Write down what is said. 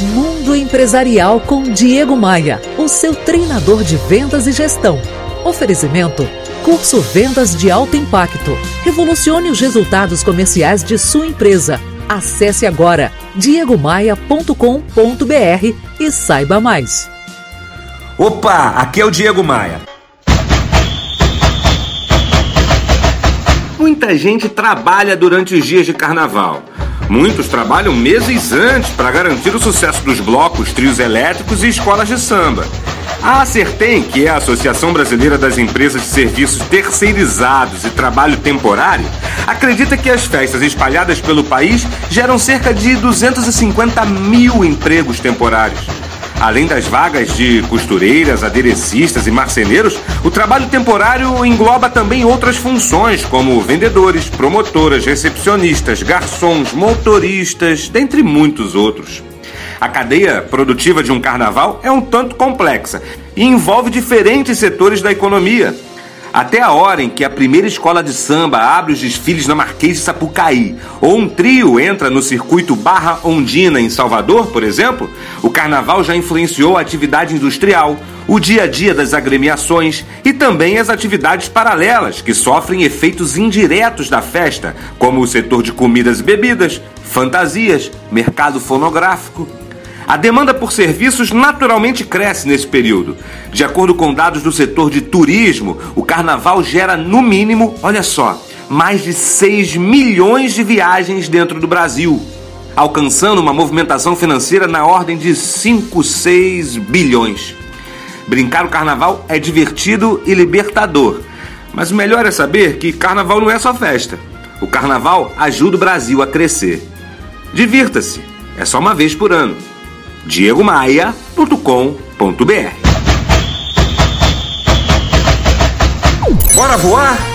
Mundo Empresarial com Diego Maia, o seu treinador de vendas e gestão. Oferecimento Curso Vendas de Alto Impacto. Revolucione os resultados comerciais de sua empresa. Acesse agora diegomaia.com.br e saiba mais. Opa, aqui é o Diego Maia. Muita gente trabalha durante os dias de carnaval. Muitos trabalham meses antes para garantir o sucesso dos blocos, trios elétricos e escolas de samba. A Acertem, que é a Associação Brasileira das Empresas de Serviços Terceirizados e Trabalho Temporário, acredita que as festas espalhadas pelo país geram cerca de 250 mil empregos temporários. Além das vagas de costureiras, aderecistas e marceneiros, o trabalho temporário engloba também outras funções, como vendedores, promotoras, recepcionistas, garçons, motoristas, dentre muitos outros. A cadeia produtiva de um carnaval é um tanto complexa e envolve diferentes setores da economia. Até a hora em que a primeira escola de samba abre os desfiles na Marquês de Sapucaí, ou um trio entra no circuito Barra Ondina em Salvador, por exemplo, o carnaval já influenciou a atividade industrial, o dia a dia das agremiações e também as atividades paralelas que sofrem efeitos indiretos da festa, como o setor de comidas e bebidas, fantasias, mercado fonográfico, a demanda por serviços naturalmente cresce nesse período. De acordo com dados do setor de turismo, o carnaval gera, no mínimo, olha só, mais de 6 milhões de viagens dentro do Brasil, alcançando uma movimentação financeira na ordem de 5, 6 bilhões. Brincar o carnaval é divertido e libertador, mas o melhor é saber que carnaval não é só festa. O carnaval ajuda o Brasil a crescer. Divirta-se, é só uma vez por ano diegomaia.com.br. Bora voar?